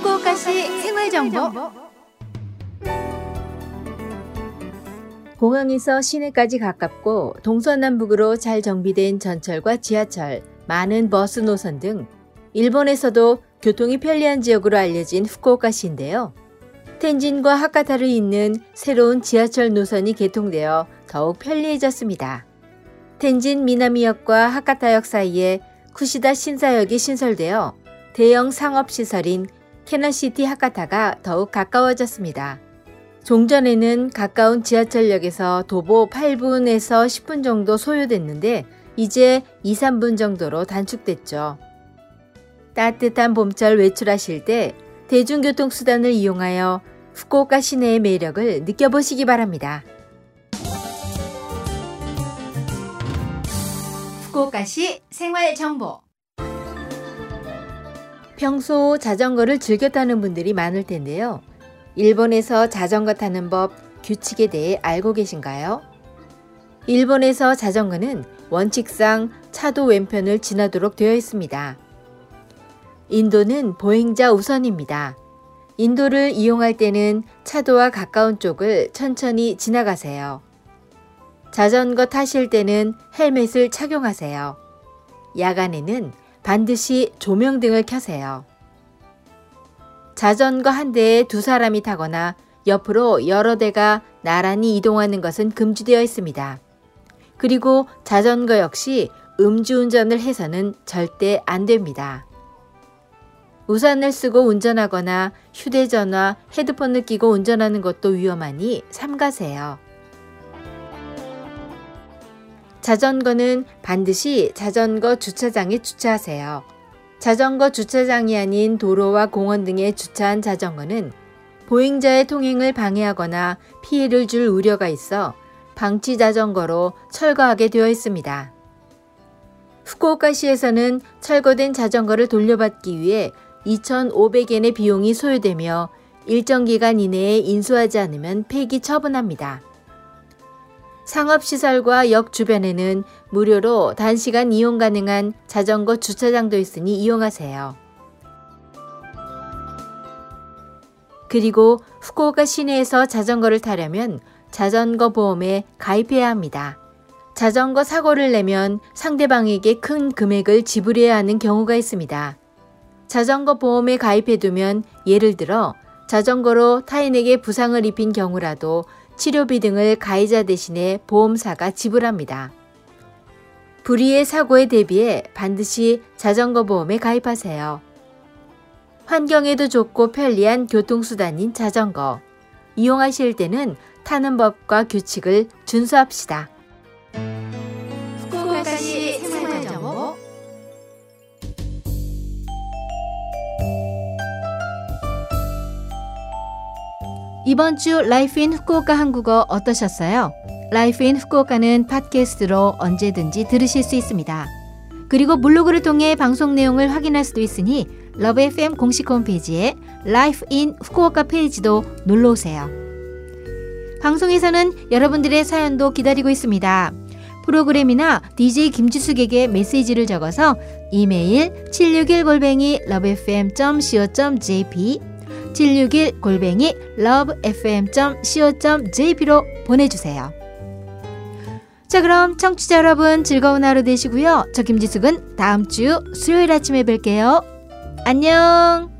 후쿠오카시 생활 정보. 공항에서 시내까지 가깝고 동서남북으로 잘 정비된 전철과 지하철, 많은 버스 노선 등 일본에서도 교통이 편리한 지역으로 알려진 후쿠오카시인데요. 텐진과 하카타를 잇는 새로운 지하철 노선이 개통되어 더욱 편리해졌습니다. 텐진 미나미역과 하카타역 사이에 쿠시다 신사역이 신설되어 대형 상업시설인 캐나시티 하카타가 더욱 가까워졌습니다. 종전에는 가까운 지하철역에서 도보 8분에서 10분 정도 소요됐는데 이제 2, 3분 정도로 단축됐죠. 따뜻한 봄철 외출하실 때 대중교통수단을 이용하여 후쿠오카 시내의 매력을 느껴보시기 바랍니다. 후쿠오카시 생활정보 평소 자전거를 즐겨 타는 분들이 많을 텐데요. 일본에서 자전거 타는 법, 규칙에 대해 알고 계신가요? 일본에서 자전거는 원칙상 차도 왼편을 지나도록 되어 있습니다. 인도는 보행자 우선입니다. 인도를 이용할 때는 차도와 가까운 쪽을 천천히 지나가세요. 자전거 타실 때는 헬멧을 착용하세요. 야간에는 반드시 조명 등을 켜세요. 자전거 한 대에 두 사람이 타거나 옆으로 여러 대가 나란히 이동하는 것은 금지되어 있습니다. 그리고 자전거 역시 음주운전을 해서는 절대 안 됩니다. 우산을 쓰고 운전하거나 휴대전화, 헤드폰을 끼고 운전하는 것도 위험하니 삼가세요. 자전거는 반드시 자전거 주차장에 주차하세요. 자전거 주차장이 아닌 도로와 공원 등에 주차한 자전거는 보행자의 통행을 방해하거나 피해를 줄 우려가 있어 방치 자전거로 철거하게 되어 있습니다. 후쿠오카시에서는 철거된 자전거를 돌려받기 위해 2,500엔의 비용이 소요되며 일정 기간 이내에 인수하지 않으면 폐기 처분합니다. 상업시설과 역 주변에는 무료로 단시간 이용 가능한 자전거 주차장도 있으니 이용하세요. 그리고 후쿠오카 시내에서 자전거를 타려면 자전거 보험에 가입해야 합니다. 자전거 사고를 내면 상대방에게 큰 금액을 지불해야 하는 경우가 있습니다. 자전거 보험에 가입해두면 예를 들어 자전거로 타인에게 부상을 입힌 경우라도 치료비 등을 가해자 대신에 보험사가 지불합니다. 불의의 사고에 대비해 반드시 자전거 보험에 가입하세요. 환경에도 좋고 편리한 교통수단인 자전거. 이용하실 때는 타는 법과 규칙을 준수합시다. 후쿠오카시 생활정보 이번 주 Life in Fukuoka 한국어 어떠셨어요? Life in Fukuoka는 팟캐스트로 언제든지 들으실 수 있습니다. 그리고 블로그를 통해 방송 내용을 확인할 수도 있으니 Love FM 공식 홈페이지에 Life in Fukuoka 페이지도 놀러 오세요. 방송에서는 여러분들의 사연도 기다리고 있습니다. 프로그램이나 DJ 김지숙에게 메시지를 적어서 이메일 761골뱅이 lovefm.co.jp 761 골뱅이 lovefm.co.jp로 보내주세요. 자 그럼 청취자 여러분 즐거운 하루 되시고요. 저 김지숙은 다음 주 수요일 아침에 뵐게요. 안녕.